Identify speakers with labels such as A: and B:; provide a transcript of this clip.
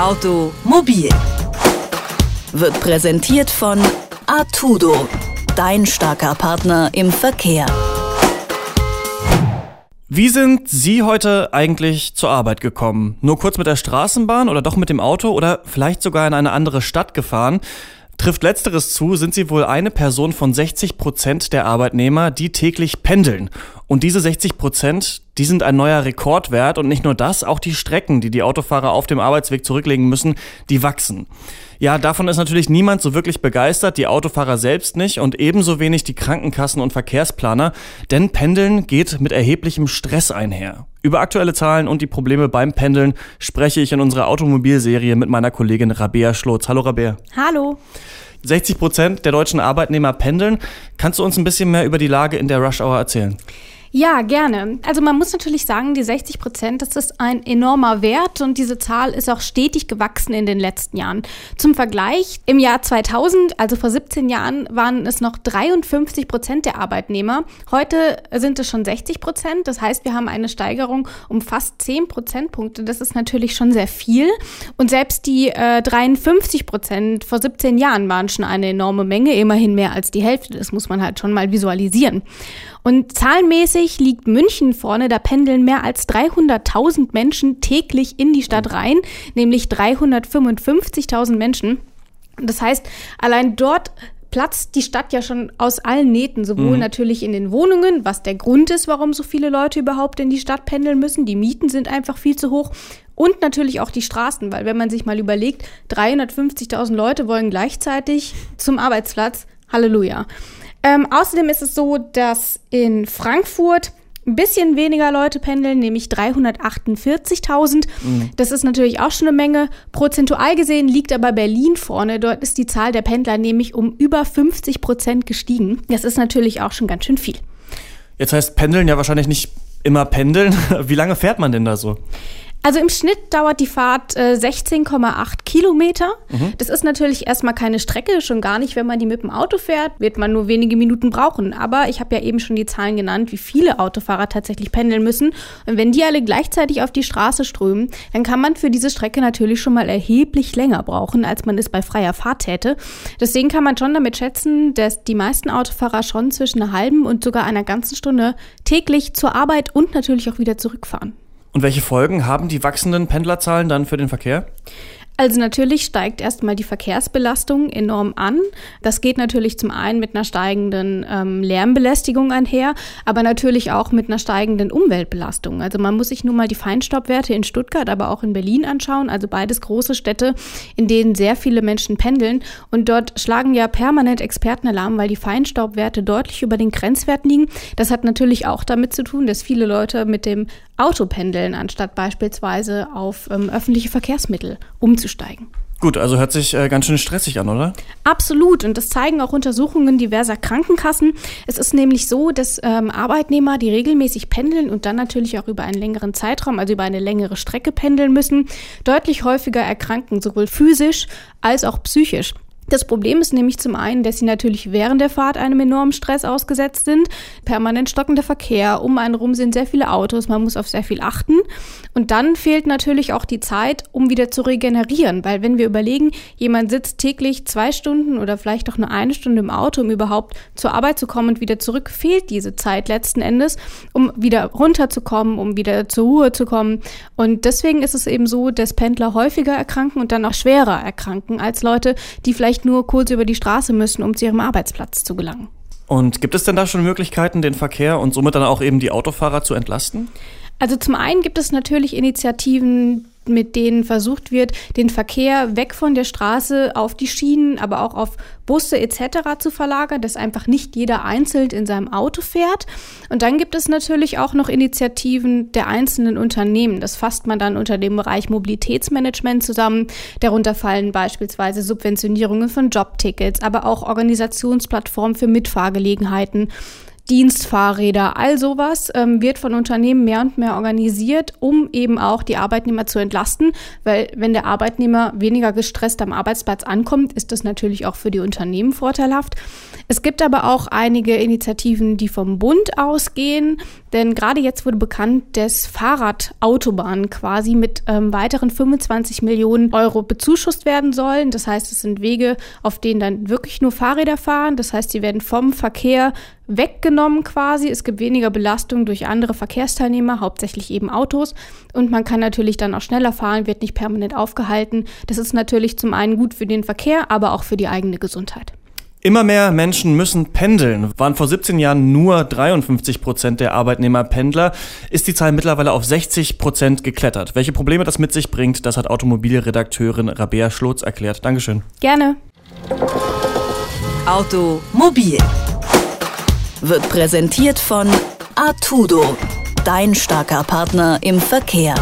A: Automobil wird präsentiert von Artudo, dein starker Partner im Verkehr.
B: Wie sind Sie heute eigentlich zur Arbeit gekommen? Nur kurz mit der Straßenbahn oder doch mit dem Auto oder vielleicht sogar in eine andere Stadt gefahren? Trifft letzteres zu, sind Sie wohl eine Person von 60 Prozent der Arbeitnehmer, die täglich pendeln. Und diese 60 Prozent, die sind ein neuer Rekordwert. Und nicht nur das, auch die Strecken, die die Autofahrer auf dem Arbeitsweg zurücklegen müssen, die wachsen. Ja, davon ist natürlich niemand so wirklich begeistert, die Autofahrer selbst nicht und ebenso wenig die Krankenkassen und Verkehrsplaner, denn Pendeln geht mit erheblichem Stress einher. Über aktuelle Zahlen und die Probleme beim Pendeln spreche ich in unserer Automobilserie mit meiner Kollegin Rabea Schlotz. Hallo Rabea.
C: Hallo.
B: 60 Prozent der deutschen Arbeitnehmer pendeln. Kannst du uns ein bisschen mehr über die Lage in der Rush Hour erzählen?
C: Ja, gerne. Also man muss natürlich sagen, die 60 Prozent, das ist ein enormer Wert und diese Zahl ist auch stetig gewachsen in den letzten Jahren. Zum Vergleich, im Jahr 2000, also vor 17 Jahren, waren es noch 53 Prozent der Arbeitnehmer. Heute sind es schon 60 Prozent. Das heißt, wir haben eine Steigerung um fast 10 Prozentpunkte. Das ist natürlich schon sehr viel. Und selbst die äh, 53 Prozent vor 17 Jahren waren schon eine enorme Menge, immerhin mehr als die Hälfte. Das muss man halt schon mal visualisieren. Und zahlenmäßig liegt München vorne, da pendeln mehr als 300.000 Menschen täglich in die Stadt rein, nämlich 355.000 Menschen. Das heißt, allein dort platzt die Stadt ja schon aus allen Nähten, sowohl mhm. natürlich in den Wohnungen, was der Grund ist, warum so viele Leute überhaupt in die Stadt pendeln müssen. Die Mieten sind einfach viel zu hoch. Und natürlich auch die Straßen, weil wenn man sich mal überlegt, 350.000 Leute wollen gleichzeitig zum Arbeitsplatz. Halleluja. Ähm, außerdem ist es so, dass in Frankfurt ein bisschen weniger Leute pendeln, nämlich 348.000. Mhm. Das ist natürlich auch schon eine Menge. Prozentual gesehen liegt aber Berlin vorne. Dort ist die Zahl der Pendler nämlich um über 50 Prozent gestiegen. Das ist natürlich auch schon ganz schön viel.
B: Jetzt heißt Pendeln ja wahrscheinlich nicht immer pendeln. Wie lange fährt man denn da so?
C: Also im Schnitt dauert die Fahrt äh, 16,8 Kilometer. Mhm. Das ist natürlich erstmal keine Strecke, schon gar nicht, wenn man die mit dem Auto fährt, wird man nur wenige Minuten brauchen. Aber ich habe ja eben schon die Zahlen genannt, wie viele Autofahrer tatsächlich pendeln müssen. Und wenn die alle gleichzeitig auf die Straße strömen, dann kann man für diese Strecke natürlich schon mal erheblich länger brauchen, als man es bei freier Fahrt täte. Deswegen kann man schon damit schätzen, dass die meisten Autofahrer schon zwischen einer halben und sogar einer ganzen Stunde täglich zur Arbeit und natürlich auch wieder zurückfahren.
B: Und welche Folgen haben die wachsenden Pendlerzahlen dann für den Verkehr?
C: Also natürlich steigt erstmal die Verkehrsbelastung enorm an. Das geht natürlich zum einen mit einer steigenden ähm, Lärmbelästigung einher, aber natürlich auch mit einer steigenden Umweltbelastung. Also man muss sich nun mal die Feinstaubwerte in Stuttgart, aber auch in Berlin anschauen. Also beides große Städte, in denen sehr viele Menschen pendeln. Und dort schlagen ja permanent Experten Alarm, weil die Feinstaubwerte deutlich über den Grenzwerten liegen. Das hat natürlich auch damit zu tun, dass viele Leute mit dem Auto pendeln, anstatt beispielsweise auf ähm, öffentliche Verkehrsmittel umzusteigen.
B: Gut, also hört sich äh, ganz schön stressig an, oder?
C: Absolut. Und das zeigen auch Untersuchungen diverser Krankenkassen. Es ist nämlich so, dass ähm, Arbeitnehmer, die regelmäßig pendeln und dann natürlich auch über einen längeren Zeitraum, also über eine längere Strecke pendeln müssen, deutlich häufiger erkranken, sowohl physisch als auch psychisch. Das Problem ist nämlich zum einen, dass sie natürlich während der Fahrt einem enormen Stress ausgesetzt sind. Permanent stockender Verkehr, um einen rum sind sehr viele Autos, man muss auf sehr viel achten. Und dann fehlt natürlich auch die Zeit, um wieder zu regenerieren, weil wenn wir überlegen, jemand sitzt täglich zwei Stunden oder vielleicht auch nur eine Stunde im Auto, um überhaupt zur Arbeit zu kommen und wieder zurück, fehlt diese Zeit letzten Endes, um wieder runterzukommen, um wieder zur Ruhe zu kommen. Und deswegen ist es eben so, dass Pendler häufiger erkranken und dann auch schwerer erkranken als Leute, die vielleicht vielleicht nur kurz über die Straße müssen, um zu ihrem Arbeitsplatz zu gelangen.
B: Und gibt es denn da schon Möglichkeiten, den Verkehr und somit dann auch eben die Autofahrer zu entlasten?
C: Also zum einen gibt es natürlich Initiativen, mit denen versucht wird, den Verkehr weg von der Straße auf die Schienen, aber auch auf Busse etc. zu verlagern, dass einfach nicht jeder einzeln in seinem Auto fährt. Und dann gibt es natürlich auch noch Initiativen der einzelnen Unternehmen. Das fasst man dann unter dem Bereich Mobilitätsmanagement zusammen. Darunter fallen beispielsweise Subventionierungen von Jobtickets, aber auch Organisationsplattformen für Mitfahrgelegenheiten Dienstfahrräder, all sowas ähm, wird von Unternehmen mehr und mehr organisiert, um eben auch die Arbeitnehmer zu entlasten, weil wenn der Arbeitnehmer weniger gestresst am Arbeitsplatz ankommt, ist das natürlich auch für die Unternehmen vorteilhaft. Es gibt aber auch einige Initiativen, die vom Bund ausgehen. Denn gerade jetzt wurde bekannt, dass Fahrradautobahnen quasi mit ähm, weiteren 25 Millionen Euro bezuschusst werden sollen. Das heißt, es sind Wege, auf denen dann wirklich nur Fahrräder fahren. Das heißt, sie werden vom Verkehr weggenommen quasi. Es gibt weniger Belastung durch andere Verkehrsteilnehmer, hauptsächlich eben Autos. Und man kann natürlich dann auch schneller fahren, wird nicht permanent aufgehalten. Das ist natürlich zum einen gut für den Verkehr, aber auch für die eigene Gesundheit.
B: Immer mehr Menschen müssen pendeln. Waren vor 17 Jahren nur 53 Prozent der Arbeitnehmer Pendler, ist die Zahl mittlerweile auf 60 Prozent geklettert. Welche Probleme das mit sich bringt, das hat Automobilredakteurin Rabea Schlotz erklärt. Dankeschön.
C: Gerne.
A: Automobil wird präsentiert von Artudo, dein starker Partner im Verkehr.